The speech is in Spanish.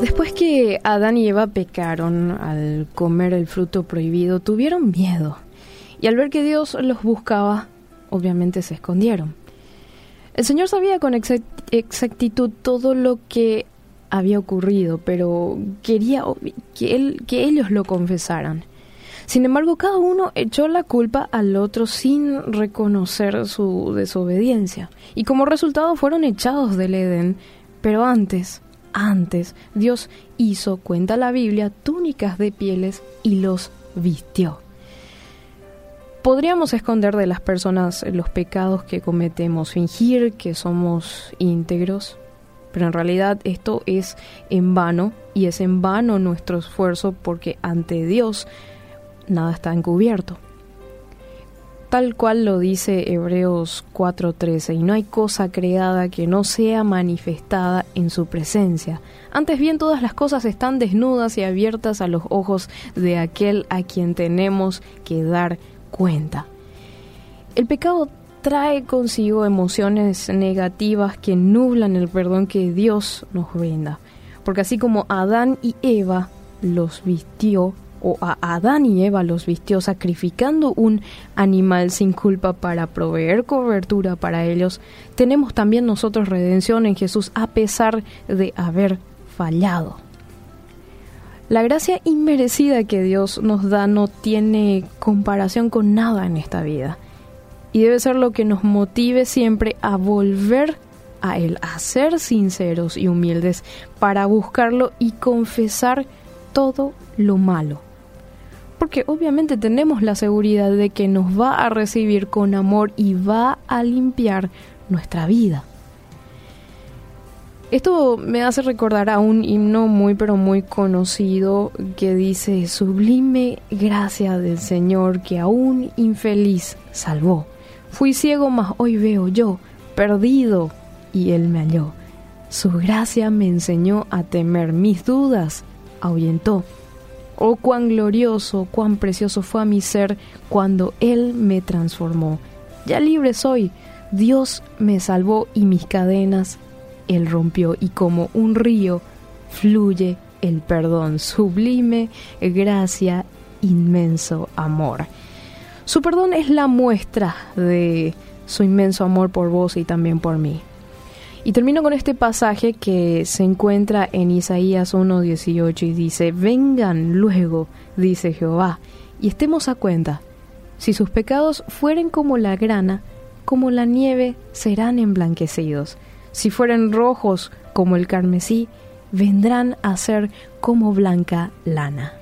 Después que Adán y Eva pecaron al comer el fruto prohibido, tuvieron miedo. Y al ver que Dios los buscaba, obviamente se escondieron. El Señor sabía con exactitud todo lo que había ocurrido, pero quería que, él, que ellos lo confesaran. Sin embargo, cada uno echó la culpa al otro sin reconocer su desobediencia, y como resultado fueron echados del Edén. Pero antes, antes, Dios hizo, cuenta la Biblia, túnicas de pieles y los vistió. Podríamos esconder de las personas los pecados que cometemos, fingir que somos íntegros, pero en realidad esto es en vano y es en vano nuestro esfuerzo porque ante Dios nada está encubierto tal cual lo dice Hebreos 4:13, y no hay cosa creada que no sea manifestada en su presencia. Antes bien todas las cosas están desnudas y abiertas a los ojos de aquel a quien tenemos que dar cuenta. El pecado trae consigo emociones negativas que nublan el perdón que Dios nos brinda, porque así como Adán y Eva los vistió o a Adán y Eva los vistió sacrificando un animal sin culpa para proveer cobertura para ellos, tenemos también nosotros redención en Jesús a pesar de haber fallado. La gracia inmerecida que Dios nos da no tiene comparación con nada en esta vida y debe ser lo que nos motive siempre a volver a Él, a ser sinceros y humildes para buscarlo y confesar todo lo malo porque obviamente tenemos la seguridad de que nos va a recibir con amor y va a limpiar nuestra vida. Esto me hace recordar a un himno muy pero muy conocido que dice, Sublime gracia del Señor que aún infeliz salvó. Fui ciego, mas hoy veo yo, perdido, y Él me halló. Su gracia me enseñó a temer mis dudas, ahuyentó Oh, cuán glorioso, cuán precioso fue a mi ser cuando Él me transformó. Ya libre soy, Dios me salvó y mis cadenas Él rompió y como un río fluye el perdón, sublime gracia, inmenso amor. Su perdón es la muestra de su inmenso amor por vos y también por mí. Y termino con este pasaje que se encuentra en Isaías 1.18 y dice, vengan luego, dice Jehová, y estemos a cuenta. Si sus pecados fueren como la grana, como la nieve serán emblanquecidos. Si fueren rojos como el carmesí, vendrán a ser como blanca lana.